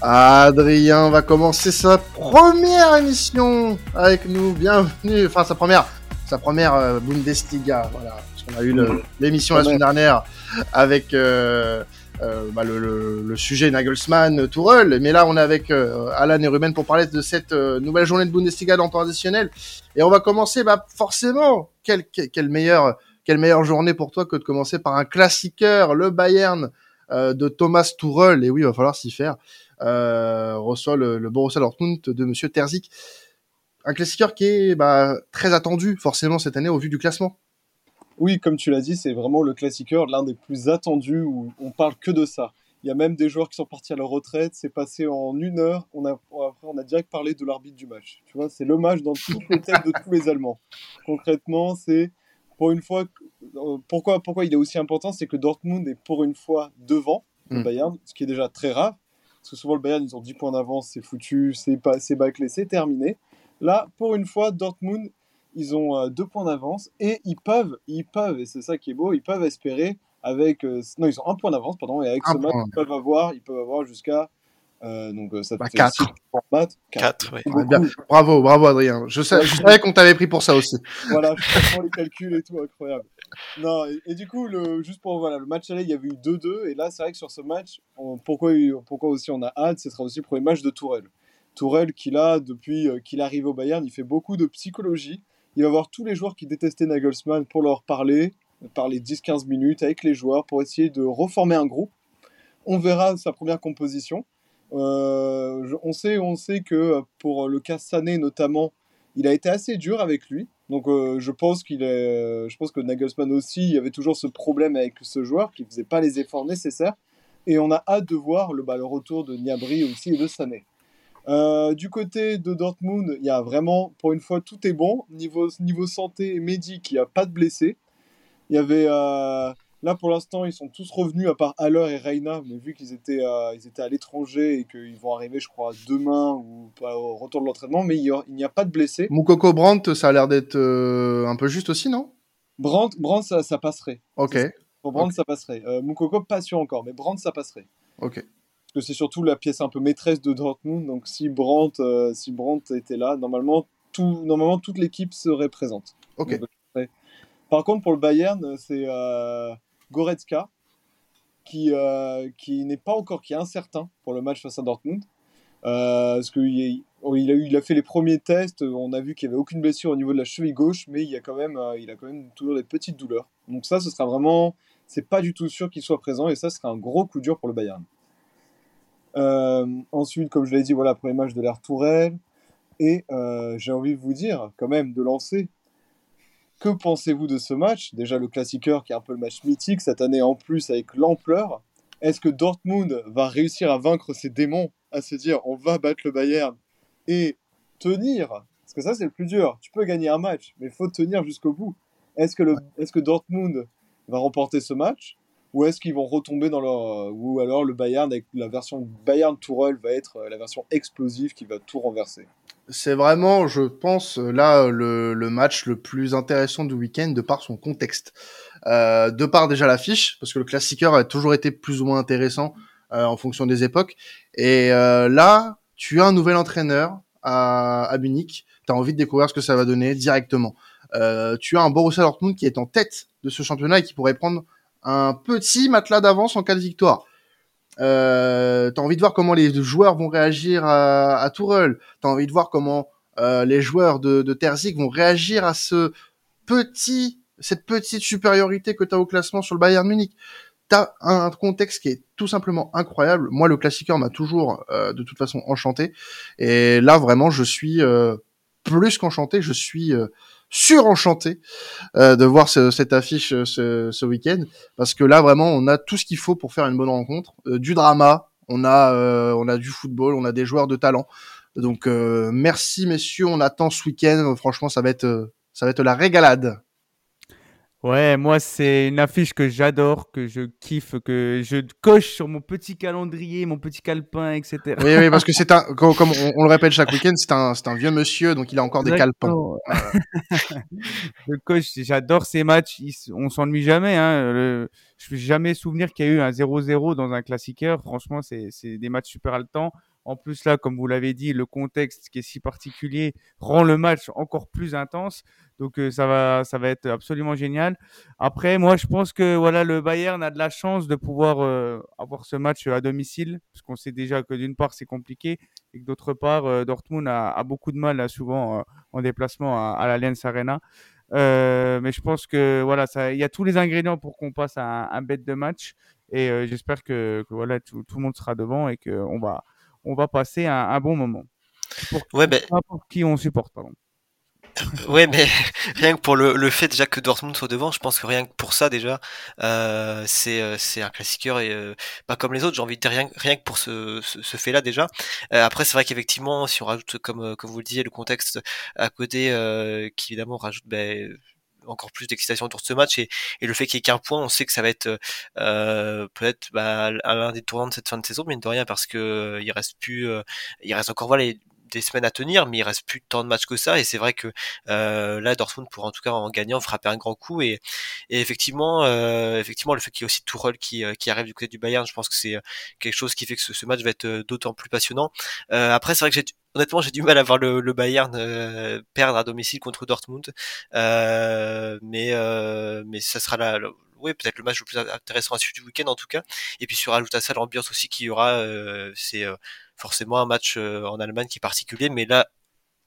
Adrien va commencer sa première émission avec nous. Bienvenue, enfin sa première, sa première euh, Bundesliga. Voilà, parce qu'on a eu l'émission la semaine dernière avec euh, euh, bah, le, le, sujet Nagelsmann, Tourelle. Mais là, on est avec euh, Alan et Ruben pour parler de cette euh, nouvelle journée de Bundesliga dans le temps additionnel. Et on va commencer, bah, forcément, quelle, quelle, meilleure, quelle meilleure journée pour toi que de commencer par un classiqueur, le Bayern de Thomas Tourelle. Et oui, il va falloir s'y faire. Reçoit le, le, Borussia Dortmund de Monsieur Terzic. Un classiqueur qui est bah, très attendu, forcément, cette année au vu du classement. Oui, comme tu l'as dit, c'est vraiment le classiqueur, l'un des plus attendus où on parle que de ça. Il y a même des joueurs qui sont partis à leur retraite, c'est passé en une heure. On a, après, on a direct parlé de l'arbitre du match. Tu vois, c'est le match dans toutes les têtes de tous les Allemands. Concrètement, c'est pour une fois. Euh, pourquoi, pourquoi il est aussi important C'est que Dortmund est pour une fois devant le hmm. Bayern, ce qui est déjà très rare. Parce que souvent, le Bayern, ils ont 10 points d'avance, c'est foutu, c'est bâclé, c'est terminé. Là, pour une fois, Dortmund ils ont euh, deux points d'avance et ils peuvent, ils peuvent, et c'est ça qui est beau, ils peuvent espérer avec, euh, non, ils ont un point d'avance, pardon, et avec ce match, ils peuvent avoir, ils peuvent avoir jusqu'à euh, donc ça bah, fait 4. 4, oui. Bravo, bravo Adrien. Je, sais, je savais qu'on t'avait pris pour ça aussi. voilà, je comprends les calculs et tout, incroyable. Non, et, du coup, le, juste pour voilà, le match aller, il y avait eu 2-2, et là, c'est vrai que sur ce match, pourquoi, pourquoi aussi on a hâte, ce sera aussi le premier match de Tourelle. Tourelle, qui là, depuis qu'il arrive au Bayern, il fait beaucoup de psychologie. Il va voir tous les joueurs qui détestaient Nagelsmann pour leur parler, parler 10-15 minutes avec les joueurs pour essayer de reformer un groupe. On verra sa première composition. Euh, on, sait, on sait que pour le cas Sané notamment, il a été assez dur avec lui. Donc euh, je pense qu'il est, je pense que Nagelsmann aussi, il y avait toujours ce problème avec ce joueur qui faisait pas les efforts nécessaires. Et on a hâte de voir le, bah, retour de Niabri aussi et de Sané. Euh, du côté de Dortmund, il y a vraiment, pour une fois, tout est bon. Niveau, niveau santé il n'y a pas de blessés. Il y avait. Euh, là, pour l'instant, ils sont tous revenus, à part Haller et Reina, mais vu qu'ils étaient, euh, ils étaient à l'étranger et qu'ils vont arriver, je crois, demain ou au retour de l'entraînement, mais il n'y a, pas de blessés. Moukoko Brandt, ça a l'air d'être un peu juste aussi, non? Brandt, Brandt ça, ça, passerait. Ok. Pour Brandt, ça passerait. Moukoko, pas sûr encore, mais Brandt, ça passerait. Ok que c'est surtout la pièce un peu maîtresse de Dortmund. Donc si Brandt, euh, si Brandt était là, normalement, tout, normalement toute l'équipe serait présente. Ok. par contre, pour le Bayern, c'est euh, Goretzka qui, euh, qui n'est pas encore, qui est incertain pour le match face à Dortmund. parce qu'il oh, il a, il a fait les premiers tests, on a vu qu'il n'y avait aucune blessure au niveau de la cheville gauche, mais il, a quand même, il a quand même toujours des petites douleurs. Donc ça, ce sera vraiment, c'est pas du tout sûr qu'il soit présent, et ça sera un gros coup dur pour le Bayern. Euh, ensuite, comme je l'ai dit, voilà, premier match de l'ère Tourelle. Et euh, j'ai envie de vous dire, quand même, de lancer. Que pensez-vous de ce match? Déjà, le classiqueur qui est un peu le match mythique cette année en plus avec l'ampleur. Est-ce que Dortmund va réussir à vaincre ses démons, à se dire on va battre le Bayern et tenir? Parce que ça, c'est le plus dur. Tu peux gagner un match, mais il faut tenir jusqu'au bout. Est-ce que, le, est-ce que Dortmund va remporter ce match? Ou est-ce qu'ils vont retomber dans leur. Ou alors le Bayern, avec la version Bayern Tourelle, va être euh, la version explosive qui va tout renverser? C'est vraiment, je pense, là, le, le, match le plus intéressant du week-end de par son contexte. Euh, de par déjà l'affiche, parce que le classiqueur a toujours été plus ou moins intéressant euh, en fonction des époques. Et euh, là, tu as un nouvel entraîneur à, Munich, tu as envie de découvrir ce que ça va donner directement. Euh, tu as un Borussia Dortmund qui est en tête de ce championnat et qui pourrait prendre un petit matelas d'avance en cas de victoire. Euh, t'as envie de voir comment les joueurs vont réagir à, à Tourelle. T'as envie de voir comment euh, les joueurs de, de Terzic vont réagir à ce petit, cette petite supériorité que t'as au classement sur le Bayern Munich. T'as un, contexte qui est tout simplement incroyable. Moi, le classiqueur m'a toujours, euh, de toute façon, enchanté. Et là, vraiment, je suis euh, plus qu'enchanté. Je suis euh, surenchanté euh, de voir cette affiche euh, ce, week-end parce que là vraiment on a tout ce qu'il faut pour faire une bonne rencontre, euh, du drama, on a on a du football, on a des joueurs de talent. Donc merci messieurs, on attend ce week-end. Franchement ça va être ça va être la régalade. Ouais, moi, c'est une affiche que j'adore, que je kiffe, que je coche sur mon petit calendrier, mon petit calepin, etc. Oui, oui, parce que c'est un, comme, on, le répète chaque week-end, c'est un, c'est un vieux monsieur, donc il a encore des calepins. je coche, j'adore ces matchs, on s'ennuie jamais, hein. Le, je ne jamais souvenir qu'il y a eu un 0-0 dans un classiqueur. Franchement, c'est, c'est des matchs super haletants. En plus, là, comme vous l'avez dit, le contexte qui est si particulier rend le match encore plus intense. Donc, euh, ça va, ça va être absolument génial. Après, moi, je pense que voilà, le Bayern a de la chance de pouvoir euh, avoir ce match à domicile, parce qu'on sait déjà que d'une part, c'est compliqué, et que d'autre part, euh, Dortmund a, beaucoup de mal, là, souvent, en déplacement à, à l'Allianz Arena. mais je pense que voilà, il y a tous les ingrédients pour qu'on passe à un, un bête de match. Et j'espère que, que, voilà, tout, tout, le monde sera devant et qu'on va, on va passer un, un bon moment. Pour, ouais, ben... pour qui on supporte, pardon. ouais, mais rien que pour le, le, fait déjà que Dortmund soit devant, je pense que rien que pour ça déjà, euh, c'est c'est un classiqueur et euh, pas comme les autres. J'ai envie de dire rien, rien que pour ce, ce, ce fait-là déjà. Euh, après, c'est vrai qu'effectivement, si on rajoute comme comme vous le disiez le contexte à côté, euh, qui évidemment rajoute ben, encore plus d'excitation autour de ce match et, le fait qu'il y ait qu'un point, on sait que ça va être euh, peut-être bah, l'un des tournants de cette fin de saison, mine de rien, parce que il reste plus, il reste encore voilà des semaines à tenir, mais il reste plus tant de matchs que ça. Et c'est vrai que euh, là, Dortmund pourra en tout cas en gagnant frapper un grand coup. Et, et effectivement, euh, effectivement, le fait qu'il y ait aussi Tourelle qui, euh, qui arrive du côté du Bayern, je pense que c'est euh, quelque chose qui fait que ce, ce match va être euh, d'autant plus passionnant. Euh, après, c'est vrai que j'ai honnêtement, j'ai du mal à voir le, le Bayern euh, perdre à domicile contre Dortmund, euh, mais euh, mais ça sera la, oui, peut-être le match le plus intéressant à suivre du week-end en tout cas. Et puis sur ça l'ambiance aussi qu'il y aura, c'est forcément un match en Allemagne qui est particulier, mais là,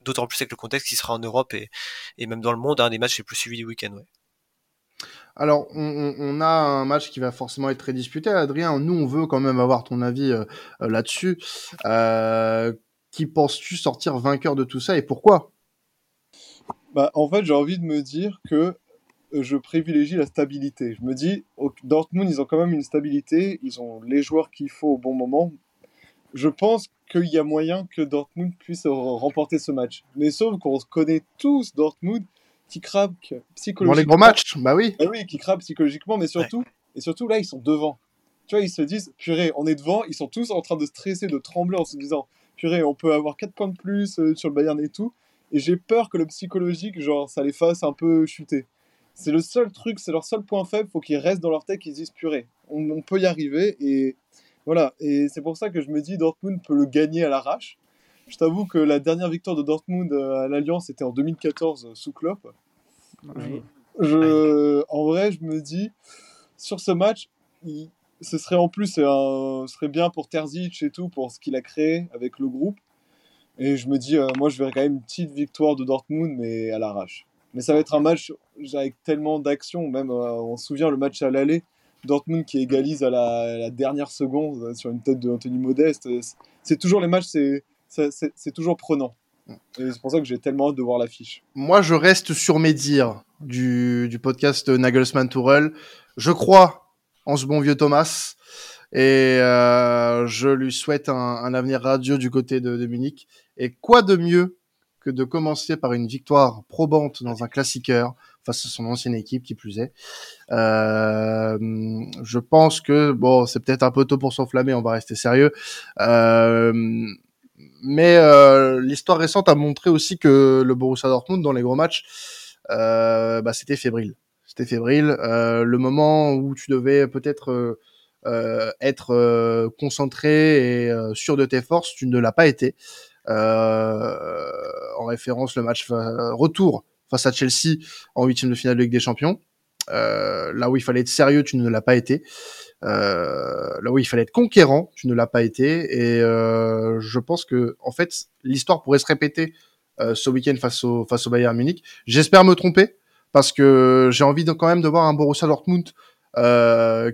d'autant plus avec le contexte qui sera en Europe et, et même dans le monde, un des matchs les plus suivis du week-end. Ouais. Alors, on, on, a un match qui va forcément être très disputé, Adrien. Nous, on veut quand même avoir ton avis euh, là-dessus. Euh, qui penses-tu sortir vainqueur de tout ça et pourquoi? Bah, En fait, j'ai envie de me dire que je privilégie la stabilité. Je me dis, Dortmund, ils ont quand même une stabilité, ils ont les joueurs qu'il faut au bon moment. Je pense qu'il y a moyen que Dortmund puisse remporter ce match. Mais sauf qu'on connaît tous Dortmund qui craque psychologiquement. Dans les gros matchs, bah oui. Ah oui, qui craque psychologiquement, mais surtout, ouais. et surtout là, ils sont devant. Tu vois, ils se disent, purée, on est devant, ils sont tous en train de stresser, de trembler en se disant, purée, on peut avoir 4 points de plus euh, sur le Bayern et tout. Et j'ai peur que le psychologique, genre, ça les fasse un peu chuter. C'est le seul truc, c'est leur seul point faible. Faut qu'ils restent dans leur tête, qu'ils disent purée. On, on, peut y arriver. Et voilà. Et c'est pour ça que je me dis Dortmund peut le gagner à l'arrache. Je t'avoue que la dernière victoire de Dortmund à l'Alliance était en 2014 sous Klopp. Oui. Je, en vrai, je me dis sur ce match, il, ce serait en plus un, ce serait bien pour Terzic et tout pour ce qu'il a créé avec le groupe. Et je me dis, euh, moi, je verrais quand même une petite victoire de Dortmund, mais à l'arrache. Mais ça va être un match avec tellement d'action. Même, euh, on se souvient le match à l'aller, Dortmund qui égalise à la, dernière seconde euh, sur une tête de Anthony Modeste. C'est toujours les matchs, c'est toujours prenant. C'est pour ça que j'ai tellement hâte de voir l'affiche. Moi, je reste sur mes dires du, du podcast Nagelsmann Tourelle. Je crois en ce bon vieux Thomas. Et euh, je lui souhaite un, un, avenir radieux du côté de, de Munich. Et quoi de mieux que de commencer par une victoire probante dans un classiqueur face à son ancienne équipe qui plus est. Euh, je pense que bon, c'est peut-être un peu tôt pour s'enflammer, on va rester sérieux. Euh, mais euh, l'histoire récente a montré aussi que le Borussia Dortmund dans les gros matchs, bah, c'était fébrile. C'était fébrile. Le moment où tu devais peut-être être concentré et sûr de tes forces, tu ne l'as pas été. En référence le match retour face à Chelsea en huitième de finale de Ligue des Champions. Euh, là où il fallait être sérieux, tu ne l'as pas été. Euh, là où il fallait être conquérant, tu ne l'as pas été. Et euh, je pense que en fait l'histoire pourrait se répéter ce week-end face au face au Bayern Munich. J'espère me tromper parce que j'ai envie quand même de voir un Borussia Dortmund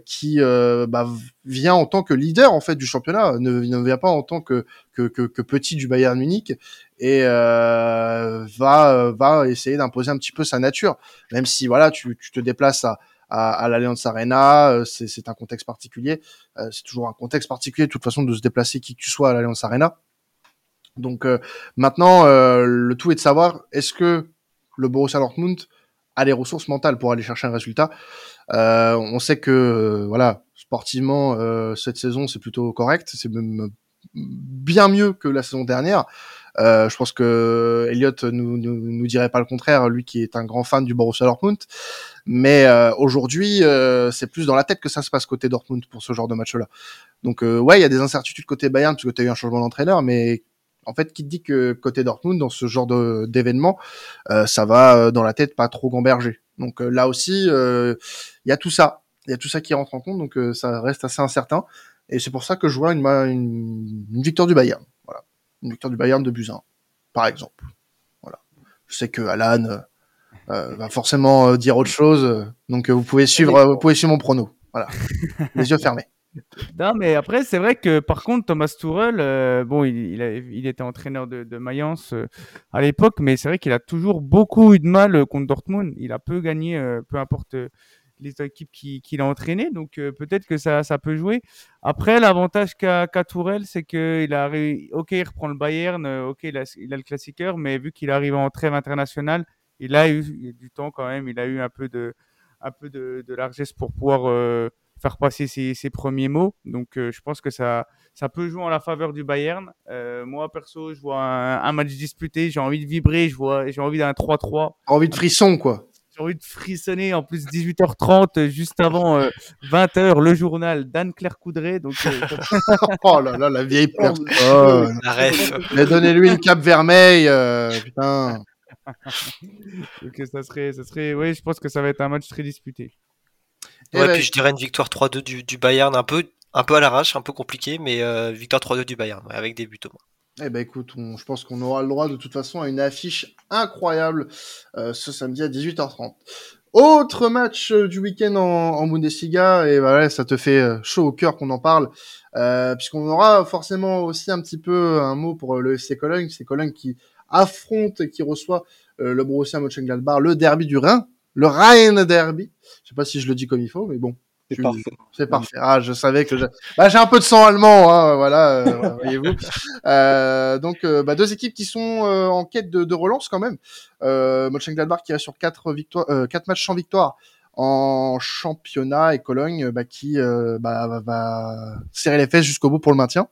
qui bah, vient en tant que leader en fait du championnat, ne, vient pas en tant que, que petit du Bayern Munich et euh, va va essayer d'imposer un petit peu sa nature, même si voilà tu, tu te déplaces à à, à l'Allianz Arena, c'est un contexte particulier, euh, c'est toujours un contexte particulier de toute façon de se déplacer qui que tu sois à l'Allianz Arena. Donc euh, maintenant, euh, le tout est de savoir est-ce que le Borussia Dortmund a les ressources mentales pour aller chercher un résultat? Euh, on sait que euh, voilà, sportivement euh, cette saison c'est plutôt correct, c'est même bien mieux que la saison dernière. Euh, je pense que Elliot nous, nous, nous dirait pas le contraire, lui qui est un grand fan du Borussia Dortmund. Mais euh, aujourd'hui, euh, c'est plus dans la tête que ça se passe côté Dortmund pour ce genre de match-là. Donc euh, ouais, il y a des incertitudes côté Bayern parce que tu as eu un changement d'entraîneur, mais en fait, qui te dit que côté Dortmund, dans ce genre d'événement, euh, ça va dans la tête pas trop gamberger. Donc là aussi, il y a tout ça, il y a tout ça qui rentre en compte, donc ça reste assez incertain. Et c'est pour ça que je vois une, une, victoire du Bayern. Une victoire du Bayern de Buzyn, par exemple. Voilà. Je sais que Alan euh, va forcément dire autre chose, donc vous pouvez suivre, vous pouvez suivre mon prono. Voilà. Les yeux fermés. Non, mais après, c'est vrai que par contre, Thomas Tuchel, euh, bon, il, il, a, il, était entraîneur de, de Mayence euh, à l'époque, mais c'est vrai qu'il a toujours beaucoup eu de mal contre Dortmund. Il a peu gagné, euh, peu importe les équipes qu'il qui a entraînées, donc peut-être que ça, ça peut jouer. Après, l'avantage qu'a qu Tourelle, c'est qu'il a, ok, il reprend le Bayern, ok, il a, le classiqueur, mais vu qu'il arrive en trêve internationale, il a eu, du temps quand même, il a eu un peu de, un peu de, largesse pour pouvoir faire passer ses, premiers mots. Donc, euh, je pense que ça, ça peut jouer en la faveur du Bayern. Euh, moi, perso, je vois un, un match disputé. J'ai envie de vibrer. J'ai envie d'un 3-3. Envie de frisson, quoi. J'ai envie de frissonner. En plus, 18h30, juste avant euh, 20h, le journal d'Anne-Claire Coudray. Donc, oh là là, la vieille personne. Oh, Mais donnez-lui une cape vermeille, putain. Donc, ça serait, ça serait, oui, je pense que ça va être un match très disputé. Ouais, ouais, puis je dirais une victoire 3-2 du, du, Bayern, un peu, un peu à l'arrache, un peu compliqué, mais euh, victoire 3-2 du Bayern, ouais, avec des buts au moins. Eh ben écoute, je pense qu'on aura le droit de toute façon à une affiche incroyable euh, ce samedi à 18h30. Autre match euh, du week-end en, en, Bundesliga, et voilà, ça te fait euh, chaud au cœur qu'on en parle, euh, puisqu'on aura forcément aussi un petit peu un mot pour le FC Cologne, c'est Cologne qui affronte et qui reçoit le Borussia Mönchengladbach, le derby du Rhin, le Rhein Derby. Je sais pas si je le dis comme il faut, mais bon. C'est parfait. C'est parfait. Ah, je savais que j'ai bah, un peu de sang allemand, hein, voilà, euh, voyez-vous. Euh, donc, euh, bah, deux équipes qui sont en quête de, de, relance quand même. Euh, Mönchengladbach qui reste sur quatre victoires, quatre matchs sans victoire en championnat et Cologne bah, qui bah, va, va serrer les fesses jusqu'au bout pour le maintien.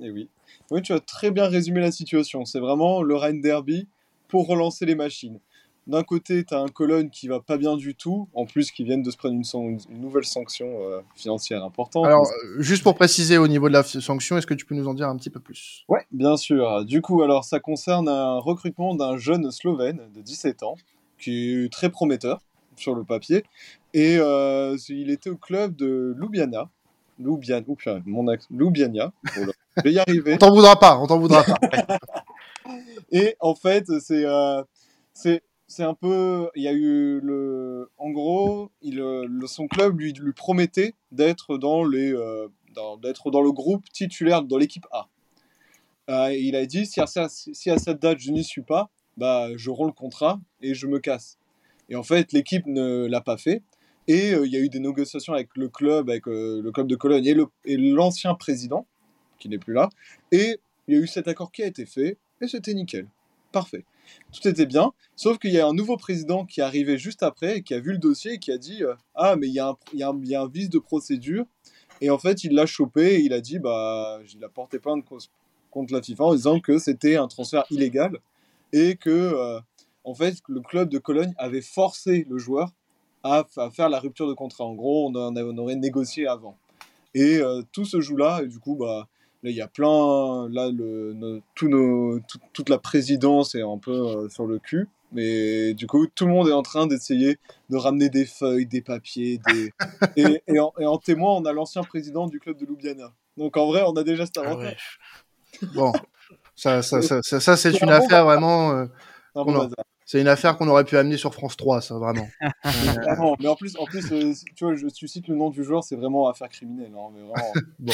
Et oui. Oui, tu as très bien résumé la situation. C'est vraiment le Rhein Derby pour relancer les machines d'un côté, tu as un Cologne qui va pas bien du tout, en plus qui viennent de se prendre une, une nouvelle sanction euh, financière importante. Alors, euh, juste pour préciser au niveau de la sanction, est-ce que tu peux nous en dire un petit peu plus? Ouais, bien sûr. Du coup, alors ça concerne un recrutement d'un jeune Slovène de 17 ans, qui est très prometteur sur le papier, et euh, il était au club de Ljubljana. Ljubljana, oups, mon accent, Ljubljana. je vais y arriver. on t'en voudra pas, on t'en voudra pas. et en fait, c'est c'est c'est un peu. Il y a eu le. En gros, son club lui, promettait d'être dans, euh, dans, le groupe titulaire, dans l'équipe A. Euh, il a dit si à, cette date je n'y suis pas, bah, je romps le contrat et je me casse. Et en fait, l'équipe ne l'a pas fait. Et euh, il y a eu des négociations avec le club, avec euh, le club de Cologne et l'ancien président, qui n'est plus là. Et il y a eu cet accord qui a été fait, et c'était nickel. Parfait tout était bien, sauf qu'il y a un nouveau président qui est arrivé juste après et qui a vu le dossier et qui a dit euh, Ah, mais il y, a un, vice de procédure. Et en fait, il l'a chopé et il a dit Bah, il a porté plainte contre la FIFA en disant que c'était un transfert illégal et que, euh, en fait, le club de Cologne avait forcé le joueur à, faire la rupture de contrat. En gros, on aurait négocié avant. Et euh, tout se joue là, et du coup, bah, Là, il y a plein. Là, le, nos, tout nos, tout, toute la présidence est un peu euh, sur le cul. Mais du coup, tout le monde est en train d'essayer de ramener des feuilles, des papiers. Des... et, et, en, et, en, témoin, on a l'ancien président du club de Ljubljana. Donc en vrai, on a déjà cet avantage. Ah ouais. Bon, ça, ça, ça, c'est une affaire vraiment. Euh, bon c'est une affaire qu'on aurait pu amener sur France 3, ça, vraiment. vraiment. Mais en plus, en plus euh, tu vois, je, tu cites le nom du joueur, c'est vraiment affaire criminelle. Hein, mais vraiment... bon.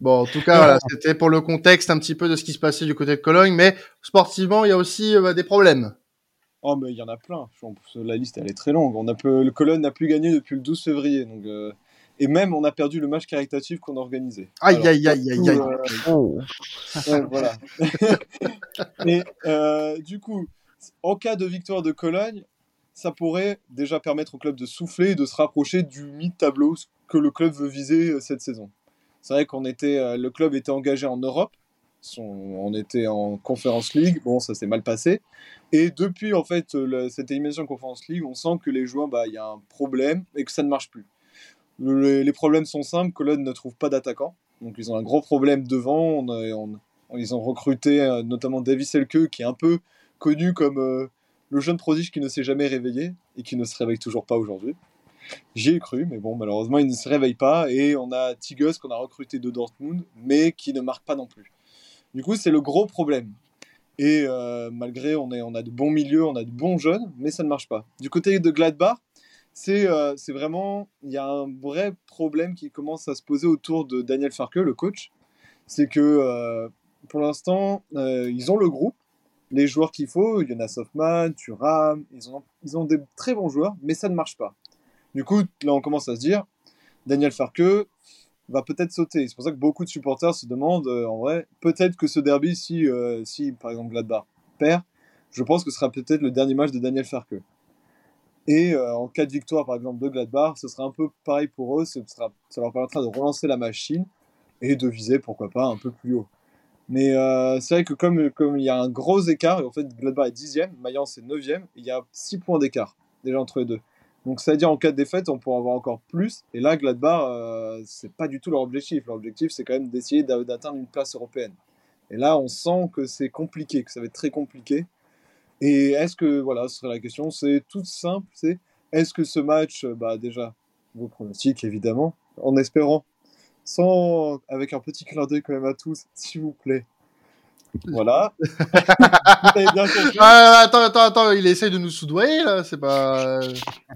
bon, en tout cas, voilà, c'était pour le contexte un petit peu de ce qui se passait du côté de Cologne, mais sportivement, il y a aussi euh, des problèmes. Oh, mais il y en a plein. La liste, elle est très longue. On a peu... Le Cologne n'a plus gagné depuis le 12 février. Donc, euh... Et même, on a perdu le match caritatif qu'on a organisé. Aïe, aïe, aïe, aïe, aïe. Oh. ouais, voilà. et euh, du coup, en cas de victoire de Cologne, ça pourrait déjà permettre au club de souffler et de se rapprocher du mid-tableau que le club veut viser cette saison. C'est vrai qu'on était, le club était engagé en Europe on était en Conference League, bon, ça s'est mal passé. Et depuis en fait cette élimination en Conference League, on sent que les joueurs, bah, il y a un problème et que ça ne marche plus. les problèmes sont simples. Cologne ne trouve pas d'attaquant, donc ils ont un gros problème devant. ils ont recruté euh, notamment Davis Elke, qui est un peu connu comme euh, le jeune prodige qui ne s'est jamais réveillé et qui ne se réveille toujours pas aujourd'hui. J'y ai cru, mais bon, malheureusement, il ne se réveille pas. Et on a Tigus qu'on a recruté de Dortmund, mais qui ne marque pas non plus. Du coup, c'est le gros problème. Et euh, malgré, on, on a de bons milieux, on a de bons jeunes, mais ça ne marche pas. Du côté de Gladbach, c'est euh, vraiment, il y a un vrai problème qui commence à se poser autour de Daniel Farke, le coach. C'est que pour l'instant, ils ont le groupe, les joueurs qu'il faut, Jonas Hoffman, Thuram, ils ont, ils ont des très bons joueurs, mais ça ne marche pas. Du coup, là, on commence à se dire, Daniel Farke, va peut-être sauter. C'est pour ça que beaucoup de supporters se demandent, euh, en vrai, peut-être que ce derby, si, euh, si par exemple Gladbach perd, je pense que ce sera peut-être le dernier match de Daniel Farke. Et euh, en cas de victoire, par exemple, de Gladbach, ce sera un peu pareil pour eux. Ça leur permettra de relancer la machine et de viser, pourquoi pas, un peu plus haut. Mais c'est vrai que comme, comme il y a un gros écart, et en fait Gladbach est 10e, Mayence est 9e, il y a 6 points d'écart déjà entre les deux. Donc, c'est-à-dire en cas de défaite, on pourra avoir encore plus. Et là, Gladbach, euh, c'est pas du tout leur objectif. Leur objectif, c'est quand même d'essayer d'atteindre une place européenne. Et là, on sent que c'est compliqué, que ça va être très compliqué. Et est-ce que, voilà, ce serait la question, c'est tout simple, c'est est-ce que ce match, bah déjà, vos pronostics évidemment, en espérant, sans, avec un petit clin d'œil quand même à tous, s'il vous plaît, voilà. Ah, attends, attends, attends, il essaye de nous soudoyer là, c'est pas.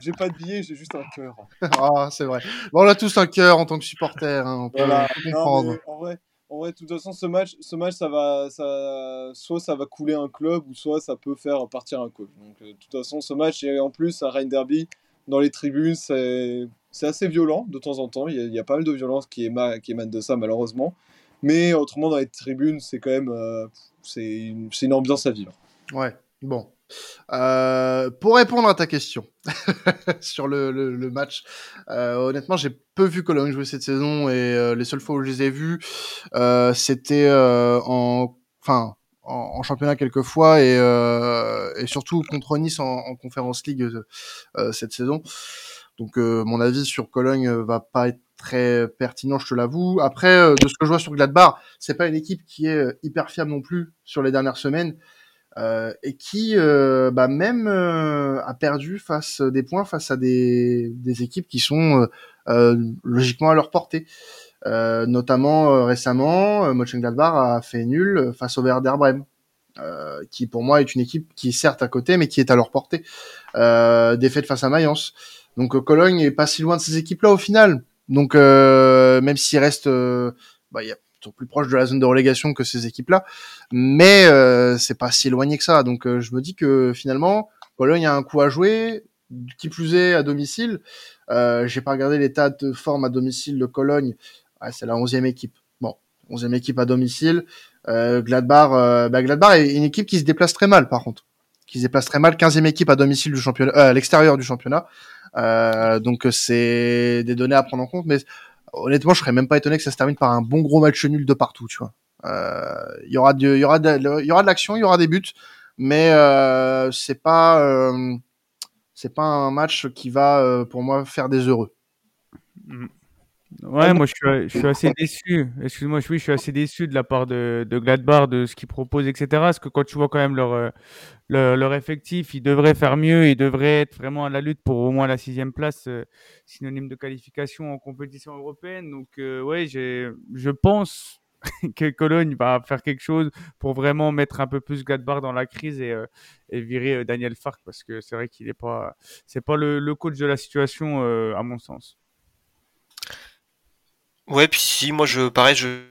J'ai pas de billet, j'ai juste un cœur. ah, c'est vrai. Bon, on a tous un cœur en tant que supporter, hein, on peut, comprendre. en vrai, en vrai, de toute façon, ce match, ce match, ça va, ça, soit ça va couler un club, ou soit ça peut faire partir un coach. Donc, euh, de toute façon, ce match, et en plus, à Rhein Derby, dans les tribunes, c'est, c'est assez violent de temps en temps. Il y, a, pas mal de violence qui, éma... émane de ça, malheureusement. Mais autrement, dans les tribunes, c'est quand même euh, c'est une, ambiance à vivre. Ouais, bon. Euh, pour répondre à ta question sur le, match, euh, honnêtement, j'ai peu vu Cologne jouer cette saison et les seules fois où je les ai vus, c'était en, en, championnat quelques fois et, et surtout contre Nice en, en Conference League cette saison. Donc mon avis sur Cologne va pas être très pertinent, je te l'avoue. Après, euh, de ce que je vois sur Gladbach, c'est pas une équipe qui est euh, hyper fiable non plus sur les dernières semaines euh, et qui, bah, même a perdu face des points face à des, des équipes qui sont logiquement à leur portée. notamment récemment, Mönchengladbach a fait nul face au Werder Bremen. qui pour moi est une équipe qui est certes à côté mais qui est à leur portée. défaite face à Mayence. Donc Cologne est pas si loin de ces équipes-là au final. Donc euh, même s'il reste, euh, bah, ils sont plus proches de la zone de relégation que ces équipes-là, mais euh, c'est pas si éloigné que ça. Donc euh, je me dis que finalement, Cologne a un coup à jouer, qui plus est à domicile. Euh, J'ai pas regardé l'état de forme à domicile de Cologne. Ah, c'est la onzième équipe. Bon, onzième équipe à domicile. Euh, Gladbach, bah, Gladbach est une équipe qui se déplace très mal par contre qui se déplace très mal, 15e équipe à domicile du championnat, à l'extérieur du championnat. Euh, donc c'est des données à prendre en compte, mais honnêtement, je serais même pas étonné que ça se termine par un bon gros match nul de partout, tu vois. Euh, il y aura il y aura de, y aura de l'action, il y aura des buts, mais euh, c'est pas euh, c'est pas un match qui va euh, pour moi faire des heureux. Mm. Ouais, moi je suis, je suis assez déçu. Excuse-moi, oui, je suis assez déçu de la part de, de Gladbach, de ce qu'ils proposent, etc. Parce que quand tu vois quand même leur, euh, leur, leur, effectif, ils devraient faire mieux, ils devraient être vraiment à la lutte pour au moins la sixième place, euh, synonyme de qualification en compétition européenne. Donc, euh, ouais, je pense que Cologne va faire quelque chose pour vraiment mettre un peu plus Gladbach dans la crise et, euh, et virer Daniel Fark parce que c'est vrai qu'il n'est pas, c'est pas le, le, coach de la situation à mon sens. Ouais, puis si, moi, je, pareil, je,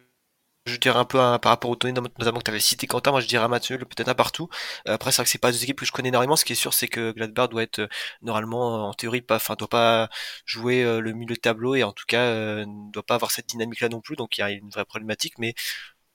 je dirais un peu par rapport aux données notamment que tu avais cité Quentin, moi je dirais match nul, peut-être un partout. Euh, après, c'est vrai que c'est pas deux équipes que je connais énormément. Ce qui est sûr, c'est que Gladbach doit être euh, normalement, en théorie, pas, enfin, doit pas jouer euh, le milieu de tableau et en tout cas, ne doit pas avoir cette dynamique-là non plus. Donc il y a une vraie problématique. Mais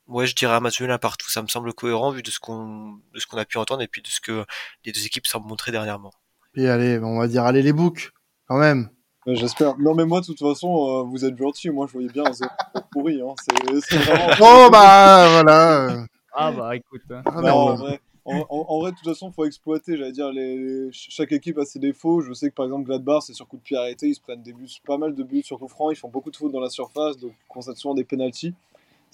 ouais, je dirais match nul, un partout. Ça me semble cohérent vu de ce qu'on, de ce qu'on a pu entendre et puis de ce que les deux équipes semblent montrer dernièrement. Puis allez, on va dire allez les boucs quand même. J'espère. Non, mais moi, de toute façon, euh, vous êtes gentil. Moi, je voyais bien un zéro pourri. Hein. C'est vraiment. Oh, bah, voilà. Ah, bah, écoute. Hein. Ah, Non, en, vrai, en, en- en vrai, de toute façon, faut exploiter. J'allais dire, les, chaque équipe a ses défauts. Je sais que par exemple, Gladbach, c'est sur coup de pied arrêté. Ils se prennent des buts, pas mal de buts sur coup franc. Ils font beaucoup de fautes dans la surface, donc ils concèdent souvent des pénalties.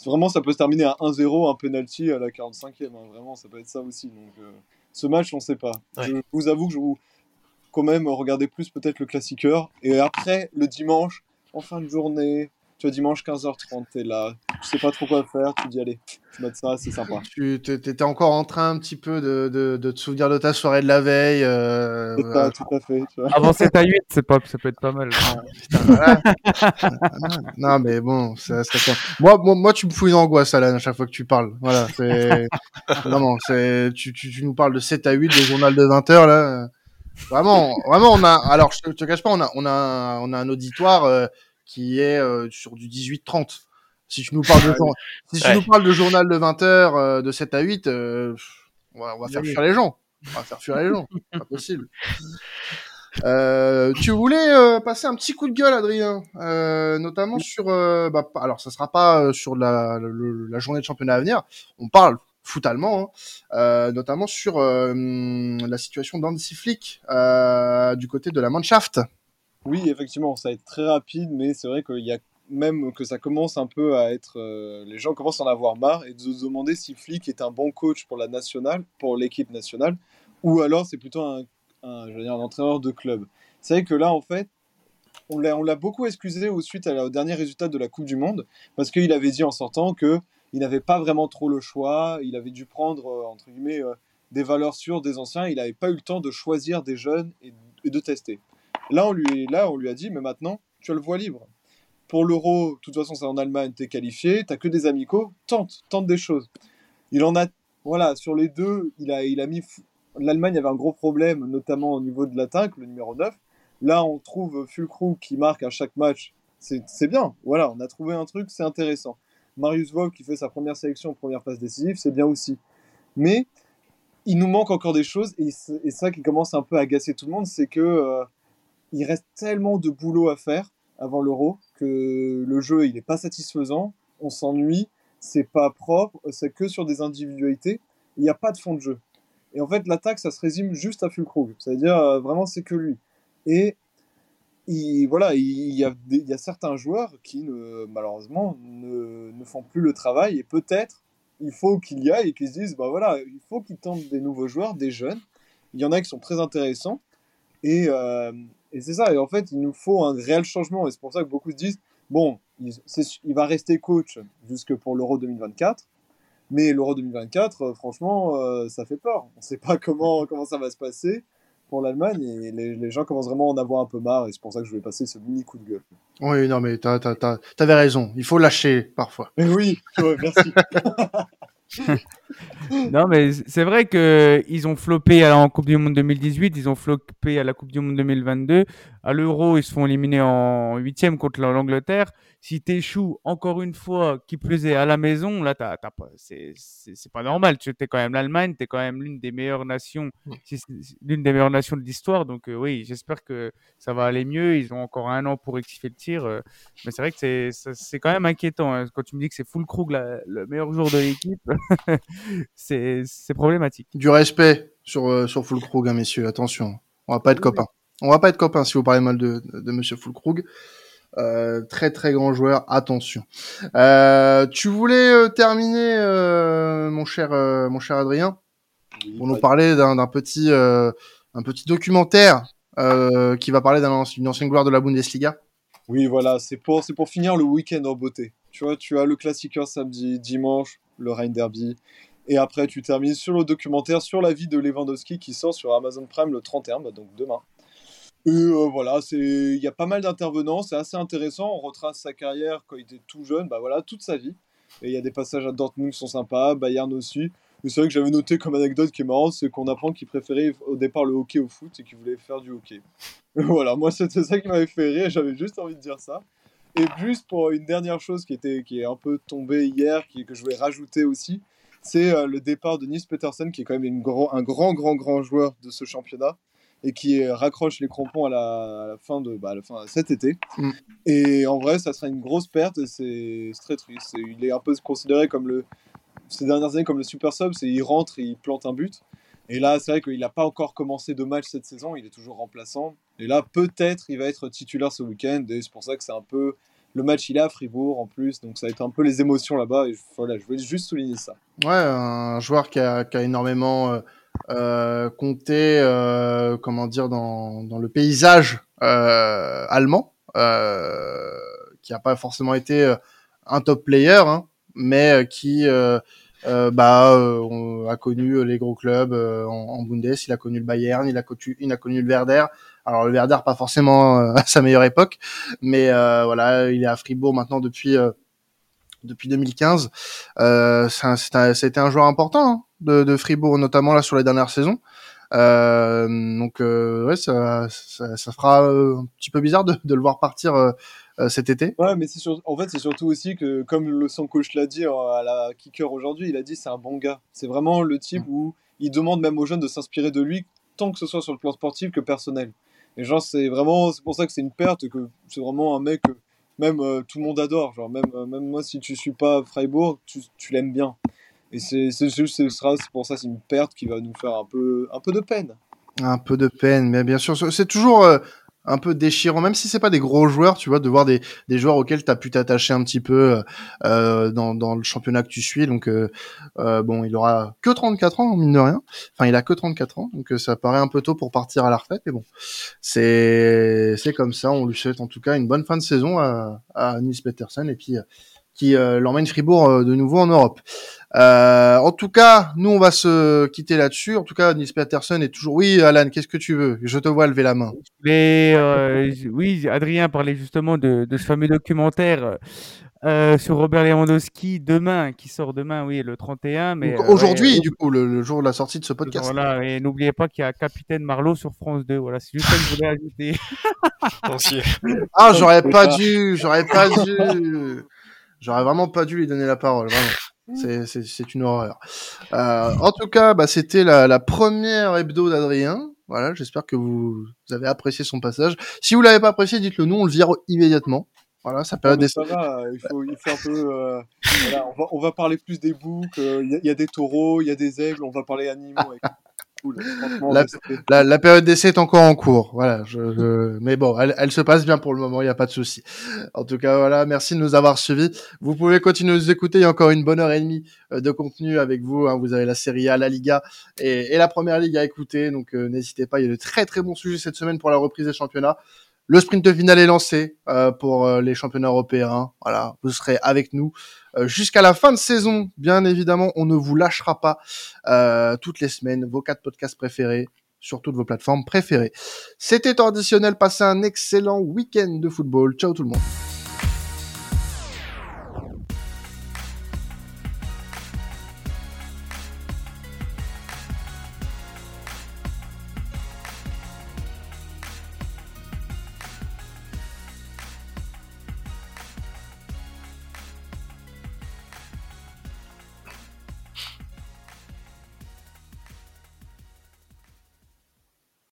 Vraiment, ça peut se terminer à 1-0, un penalty à la 45e. hein. Vraiment, ça peut être ça aussi. Donc, euh, ce match, on sait pas. Ouais. Je vous avoue que je vous, quand même, regardez plus peut-être le classiqueur. Et après, le dimanche, en fin de journée, tu vois, dimanche 15h30, t'es là. Tu sais pas trop quoi faire. Tu dis, allez, je mets ça, c'est sympa. Tu étais encore en train un petit peu de, de, de te souvenir de ta soirée de la veille. euh, voilà. tout à fait. tu vois. Avant 7 à 8, c'est pas, ça peut être pas mal. Putain, voilà. non, mais bon, ça, ça compte. moi, moi, moi, tu me fous une angoisse, Alan, à chaque fois que tu parles. Voilà, c'est. Vraiment, c'est. Tu, tu, tu nous parles de 7 à 8, de journal de 20 heures, là. Vraiment, vraiment, on a. Alors, je te, te cache pas, on a, on a, on a un auditoire euh, qui est euh, sur du 18-30. Si tu nous parles de, jour- si tu nous parles de journal de 20 heures, euh, de 7 à 8, euh, on va, on va faire Oui. fuir les gens. On va faire fuir les gens. C'est pas possible. Euh, tu voulais euh, passer un petit coup de gueule, Adrien, euh, notamment sur. euh, bah, alors, ça sera pas euh, sur la, le- la journée de championnat à venir. On parle foot allemand, hein, euh, notamment sur euh, la situation d'Hansi Flick euh, du côté de la Mannschaft. Oui, effectivement, ça va être très rapide, mais c'est vrai qu'il y a même que ça commence un peu à être. les gens commencent à en avoir marre et de se demander si Flick est un bon coach pour la nationale, pour l'équipe nationale, ou alors c'est plutôt un, entraîneur de club. C'est vrai que là, en fait, on l'a beaucoup excusé au suite au dernier résultat de la Coupe du Monde, parce qu'il avait dit en sortant que il n'avait pas vraiment trop le choix, il avait dû prendre, euh, entre guillemets, euh, des valeurs sûres des anciens, il n'avait pas eu le temps de choisir des jeunes et, de tester. Là on, lui, là, on lui a dit, mais maintenant, tu as le voie libre. Pour l'Euro, de toute façon, c'est en Allemagne, tu es qualifié, tu que des amicaux, tente, tente des choses. Il en a, voilà, sur les deux, il a, il a mis. L'Allemagne avait un gros problème, notamment au niveau de l'attaque, le numéro 9. Là, on trouve Fulkrug qui marque à chaque match. C'est bien, voilà, on a trouvé un truc, c'est intéressant. Marius Wolf qui fait sa première sélection, première passe décisive, c'est bien aussi. Mais il nous manque encore des choses, et ça qui commence un peu à agacer tout le monde, c'est que euh, il reste tellement de boulot à faire avant l'Euro que le jeu il n'est pas satisfaisant, on s'ennuie, c'est pas propre, c'est que sur des individualités, il n'y a pas de fond de jeu. Et en fait, l'attaque, ça se résume juste à Fulkrug, c'est-à-dire euh, vraiment c'est que lui. Et il, voilà, il y, a il y a certains joueurs qui ne, malheureusement ne, ne font plus le travail et peut-être il faut qu'il y aille et qu'ils se disent bah voilà, il faut qu'ils tentent des nouveaux joueurs, des jeunes. Il y en a qui sont très intéressants et, euh, et c'est ça. Et en fait, il nous faut un réel changement et c'est pour ça que beaucoup se disent bon, il va rester coach jusque pour l'Euro 2024. Mais l'Euro 2024, euh, franchement, euh, ça fait peur. On ne sait pas comment, comment ça va se passer pour l'Allemagne et les, les gens commencent vraiment à en avoir un peu marre et c'est pour ça que je voulais passer ce mini coup de gueule. Oui, non, mais t'as, t'as, t'as, t'avais raison. Il faut lâcher parfois. Mais oui, ouais, merci. Non, mais c'est vrai que ils ont floppé à- en Coupe du Monde 2018, ils ont floppé à la Coupe du Monde 2022. À l'Euro, ils se font éliminer en huitième contre la- l'Angleterre. Si t'échoues encore une fois, qui plus est à la maison, là, t'as, t'as pas, c'est, c'est, c'est pas normal. Tu es quand même l'Allemagne, t'es quand même l'une des meilleures nations, c'est l'une des meilleures nations de l'histoire. Donc euh, oui, j'espère que ça va aller mieux. Ils ont encore un an pour rectifier le tir. euh, mais c'est vrai que c'est, ça- c'est quand même inquiétant hein. quand tu me dis que c'est Full Krug, la- le meilleur joueur de l'équipe. c'est, c'est problématique. Du respect sur, euh, sur Fulkrug, hein, messieurs. Attention. On va pas être copains. On va pas être copains si vous parlez mal de, de, de monsieur Fulkrug. Euh, très très grand joueur, attention. Euh, tu voulais euh, terminer, euh, mon cher euh, mon cher Adrien, pour nous parler d'un d'un petit euh, un petit documentaire euh, qui va parler d'un d'une ancienne gloire de la Bundesliga. Oui, voilà, c'est pour, c'est pour finir le week-end en beauté. Tu vois, tu as le classiqueur samedi, dimanche, le Rhein Derby. Et après, tu termines sur le documentaire sur la vie de Lewandowski qui sort sur Amazon Prime le 31, bah, donc demain. Et euh, voilà, il y a pas mal d'intervenants, c'est assez intéressant. On retrace sa carrière quand il était tout jeune, bah voilà, toute sa vie. Et il y a des passages à Dortmund qui sont sympas, Bayern aussi. Mais c'est vrai que j'avais noté comme anecdote qui est marrante, c'est qu'on apprend qu'il préférait au départ le hockey au foot et qu'il voulait faire du hockey. voilà, moi c'était ça qui m'avait fait rire, j'avais juste envie de dire ça. Et juste pour une dernière chose qui, était, qui est un peu tombée hier, qui, que je voulais rajouter aussi, c'est euh, le départ de Nils Petersen, qui est quand même une grand, un grand, grand, grand joueur de ce championnat, et qui raccroche les crampons à la, fin de bah, la fin cet été. Mm. Et en vrai, ça serait une grosse perte et c'est très triste. il est un peu considéré comme le ces dernières années comme le super sub, c'est il rentre, il plante un but. Et là, c'est vrai qu'il n'a pas encore commencé de match cette saison, il est toujours remplaçant. Et là, peut-être, il va être titulaire ce week-end. Et c'est pour ça que c'est un peu. Le match, il est à Fribourg en plus, donc ça va être un peu les émotions là-bas. Voilà, je voulais juste souligner ça. Ouais, un joueur qui a, énormément euh, euh compté, euh, comment dire, dans, le paysage allemand, qui n'a pas forcément été un top player, hein, mais qui bah, a connu les gros clubs en, Bundes, il a connu le Bayern, il a connu, il a connu le Werder. Alors le Werder pas forcément à sa meilleure époque, mais voilà, il est à Fribourg maintenant depuis depuis 2015. Euh, c'était un, un joueur important hein, de, de, Fribourg, notamment là sur les dernières saisons. Euh, donc ouais, ça, ça, ça, fera un petit peu bizarre de, de le voir partir euh, cet été. Ouais, mais c'est en fait, c'est surtout aussi que, comme le son coach l'a dit euh, à la kicker aujourd'hui, il a dit c'est un bon gars. C'est vraiment le type mm. où il demande même aux jeunes de s'inspirer de lui, tant que ce soit sur le plan sportif que personnel. Et genre, c'est vraiment, c'est pour ça que c'est une perte, que c'est vraiment un mec que même euh, tout le monde adore. Genre, même, même moi, si tu suis pas Freiburg, tu, tu l'aimes bien. Et c'est juste, c'est pour ça, c'est une perte qui va nous faire un peu, un peu de peine. Un peu de peine, mais bien sûr, c'est toujours un peu déchirant, même si c'est pas des gros joueurs, tu vois, de voir des, des joueurs auxquels tu as pu t'attacher un petit peu euh, dans, dans le championnat que tu suis. Donc, euh, euh, bon, il aura que 34 ans, mine de rien. Enfin, il a que 34 ans, donc euh, ça paraît un peu tôt pour partir à la retraite, mais bon, c'est c'est comme ça. On lui souhaite en tout cas une bonne fin de saison à, à Nice Peterson et puis qui euh, l'emmène Fribourg de nouveau en Europe. Euh, en tout cas, nous, on va se quitter là-dessus. En tout cas, Nils Peterson est toujours. Oui, Alan, qu'est-ce que tu veux? Je te vois lever la main. Mais, euh, oui, Adrien parlait justement de, de ce fameux documentaire euh, sur Robert Lewandowski demain, qui sort demain, oui, le 31. Mais aujourd'hui, du coup, le, jour de la sortie de ce podcast. Voilà, et n'oubliez pas qu'il y a Capitaine Marlowe sur France 2. Voilà, c'est juste ça que je voulais ajouter. ah, j'aurais pas dû, j'aurais pas dû. J'aurais vraiment pas dû lui donner la parole, vraiment. C'est une horreur. Euh, en tout cas, bah, c'était la, la, première hebdo d'Adrien. Voilà, j'espère que vous, vous, avez apprécié son passage. Si vous l'avez pas apprécié, dites-le nous, on le vire immédiatement. Voilà, ça période Ça va, il faut, il faut un peu. Euh, voilà, on, va, on va parler plus des boucs. Euh, il y, y, a des taureaux, il y a des aigles. On va parler animaux. Avec... La, période d'essai est encore en cours. Voilà. Je, Mais bon, elle, se passe bien pour le moment. Il n'y a pas de souci. En tout cas, voilà. Merci de nous avoir suivis. Vous pouvez continuer à nous écouter. Il y a encore une bonne heure et demie euh, de contenu avec vous. Hein. Vous avez la Série A, la Liga et, la Première Ligue à écouter. Donc, euh, n'hésitez pas. Il y a de très très bons sujets cette semaine pour la reprise des championnats. Le sprint final est lancé euh, pour euh, les championnats européens. Voilà, vous serez avec nous euh, jusqu'à la fin de saison. Bien évidemment, on ne vous lâchera pas toutes les semaines vos quatre podcasts préférés sur toutes vos plateformes préférées. C'était traditionnel. Passez un excellent week-end de football. Ciao tout le monde.